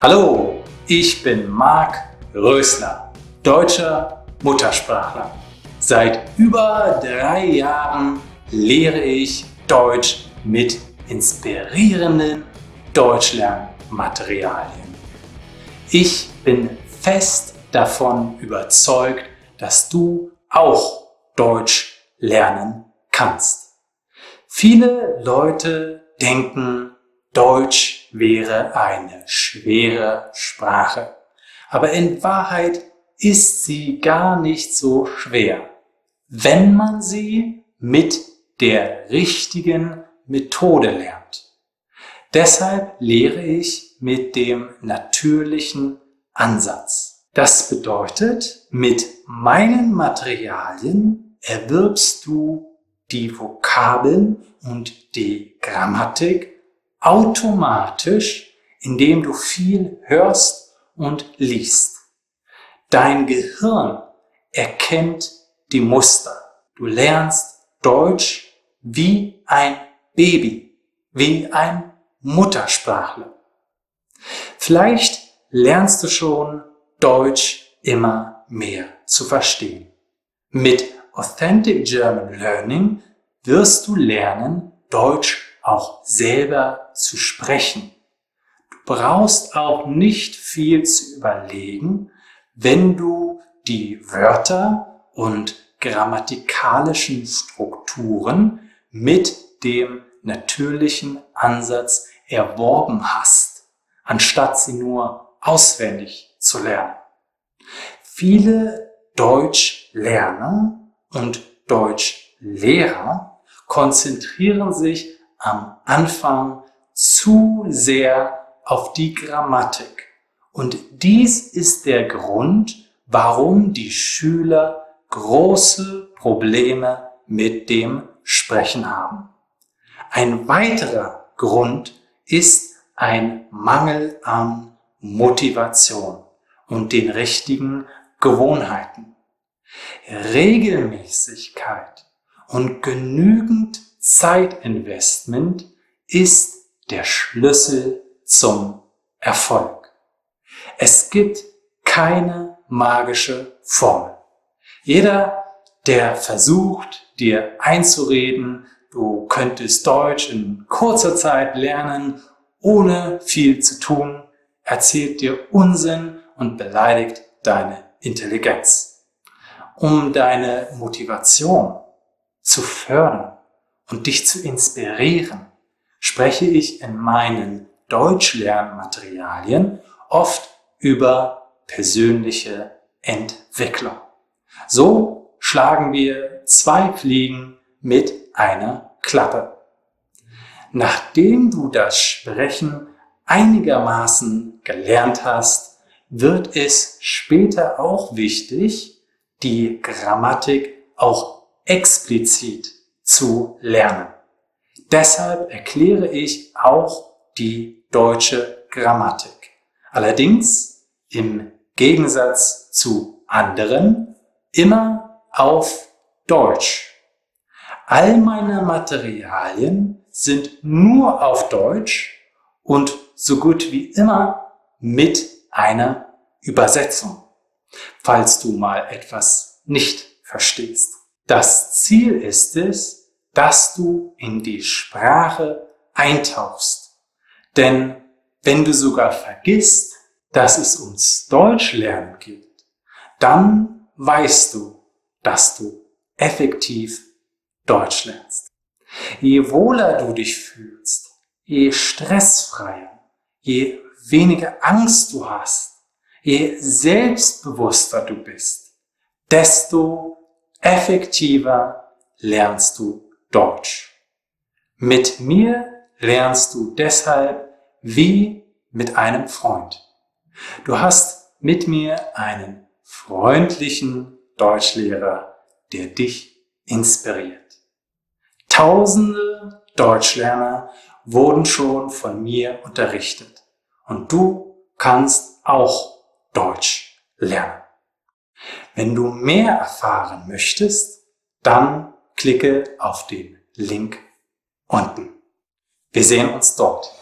Hallo, ich bin Marc Rösler, deutscher Muttersprachler. Seit über drei Jahren lehre ich Deutsch mit inspirierenden Deutschlernmaterialien. Ich bin fest davon überzeugt, dass du auch Deutsch lernen kannst. Viele Leute denken, Deutsch wäre eine schwere Sprache. Aber in Wahrheit ist sie gar nicht so schwer, wenn man sie mit der richtigen Methode lernt. Deshalb lehre ich mit dem natürlichen Ansatz. Das bedeutet, mit meinen Materialien erwirbst du die Vokabeln und die Grammatik automatisch, indem du viel hörst und liest. Dein Gehirn erkennt die Muster. Du lernst Deutsch wie ein Baby, wie ein Muttersprachler. Vielleicht lernst du schon Deutsch immer mehr zu verstehen. Mit Authentic German Learning wirst du lernen, Deutsch auch selber zu sprechen. Du brauchst auch nicht viel zu überlegen, wenn du die Wörter und grammatikalischen Strukturen mit dem natürlichen Ansatz erworben hast, anstatt sie nur auswendig zu lernen. Viele Deutschlerner und Deutschlehrer konzentrieren sich am Anfang zu sehr auf die Grammatik. Und dies ist der Grund, warum die Schüler große Probleme mit dem Sprechen haben. Ein weiterer Grund ist ein Mangel an Motivation und den richtigen Gewohnheiten. Regelmäßigkeit und genügend Zeitinvestment ist der Schlüssel zum Erfolg. Es gibt keine magische Formel. Jeder, der versucht, dir einzureden, du könntest Deutsch in kurzer Zeit lernen, ohne viel zu tun, erzählt dir Unsinn und beleidigt deine Intelligenz. Um deine Motivation zu fördern, und dich zu inspirieren, spreche ich in meinen Deutschlernmaterialien oft über persönliche Entwicklung. So schlagen wir zwei Fliegen mit einer Klappe. Nachdem du das Sprechen einigermaßen gelernt hast, wird es später auch wichtig, die Grammatik auch explizit zu lernen. Deshalb erkläre ich auch die deutsche Grammatik. Allerdings im Gegensatz zu anderen immer auf Deutsch. All meine Materialien sind nur auf Deutsch und so gut wie immer mit einer Übersetzung, falls du mal etwas nicht verstehst. Das Ziel ist es, dass du in die Sprache eintauchst. Denn wenn du sogar vergisst, dass es uns Deutsch lernen gibt, dann weißt du, dass du effektiv Deutsch lernst. Je wohler du dich fühlst, je stressfreier, je weniger Angst du hast, je selbstbewusster du bist, desto effektiver lernst du Deutsch. Mit mir lernst du deshalb wie mit einem Freund. Du hast mit mir einen freundlichen Deutschlehrer, der dich inspiriert. Tausende Deutschlerner wurden schon von mir unterrichtet und du kannst auch Deutsch lernen. Wenn du mehr erfahren möchtest, dann klicke auf den Link unten. Wir sehen uns dort.